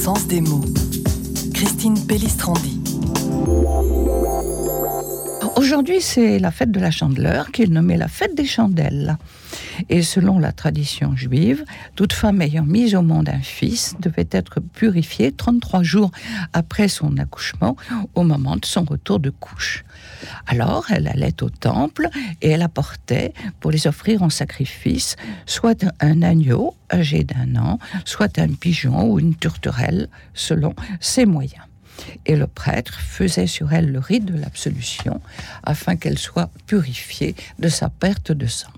sens des mots. Christine Pellistrandi. Aujourd'hui, c'est la fête de la chandeleur qui est nommée la fête des chandelles. Et selon la tradition juive, toute femme ayant mis au monde un fils devait être purifiée 33 jours après son accouchement, au moment de son retour de couche. Alors, elle allait au temple et elle apportait, pour les offrir en sacrifice, soit un agneau âgé d'un an, soit un pigeon ou une tourterelle, selon ses moyens. Et le prêtre faisait sur elle le rite de l'absolution afin qu'elle soit purifiée de sa perte de sang.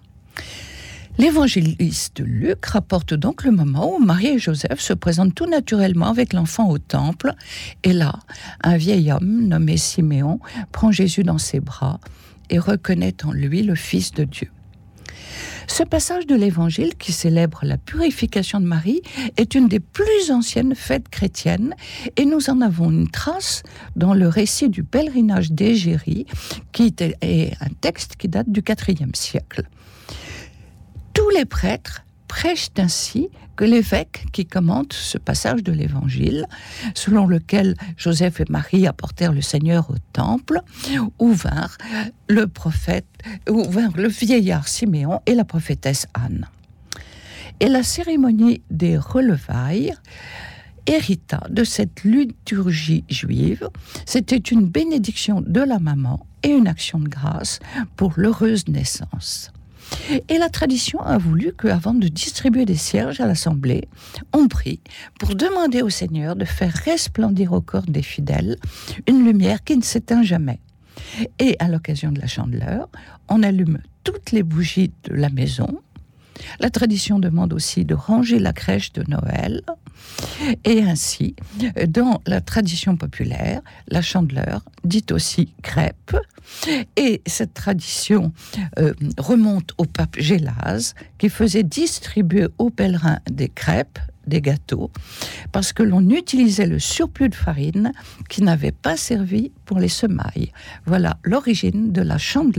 L'évangéliste Luc rapporte donc le moment où Marie et Joseph se présentent tout naturellement avec l'enfant au temple, et là, un vieil homme nommé Siméon prend Jésus dans ses bras et reconnaît en lui le Fils de Dieu. Ce passage de l'Évangile qui célèbre la purification de Marie est une des plus anciennes fêtes chrétiennes et nous en avons une trace dans le récit du pèlerinage d'Égérie qui est un texte qui date du IVe siècle. Tous les prêtres prêchent ainsi que l'évêque qui commente ce passage de l'Évangile, selon lequel Joseph et Marie apportèrent le Seigneur au temple, où vinrent le prophète, où vinrent le vieillard Siméon et la prophétesse Anne. Et la cérémonie des relevailles hérita de cette liturgie juive. C'était une bénédiction de la maman et une action de grâce pour l'heureuse naissance. Et la tradition a voulu qu'avant de distribuer des cierges à l'Assemblée, on prie pour demander au Seigneur de faire resplendir au corps des fidèles une lumière qui ne s'éteint jamais. Et à l'occasion de la chandeleur, on allume toutes les bougies de la maison. La tradition demande aussi de ranger la crèche de Noël. Et ainsi, dans la tradition populaire, la chandeleur dit aussi crêpe. Et cette tradition euh, remonte au pape Gélase, qui faisait distribuer aux pèlerins des crêpes, des gâteaux, parce que l'on utilisait le surplus de farine qui n'avait pas servi pour les semailles. Voilà l'origine de la chandeleur.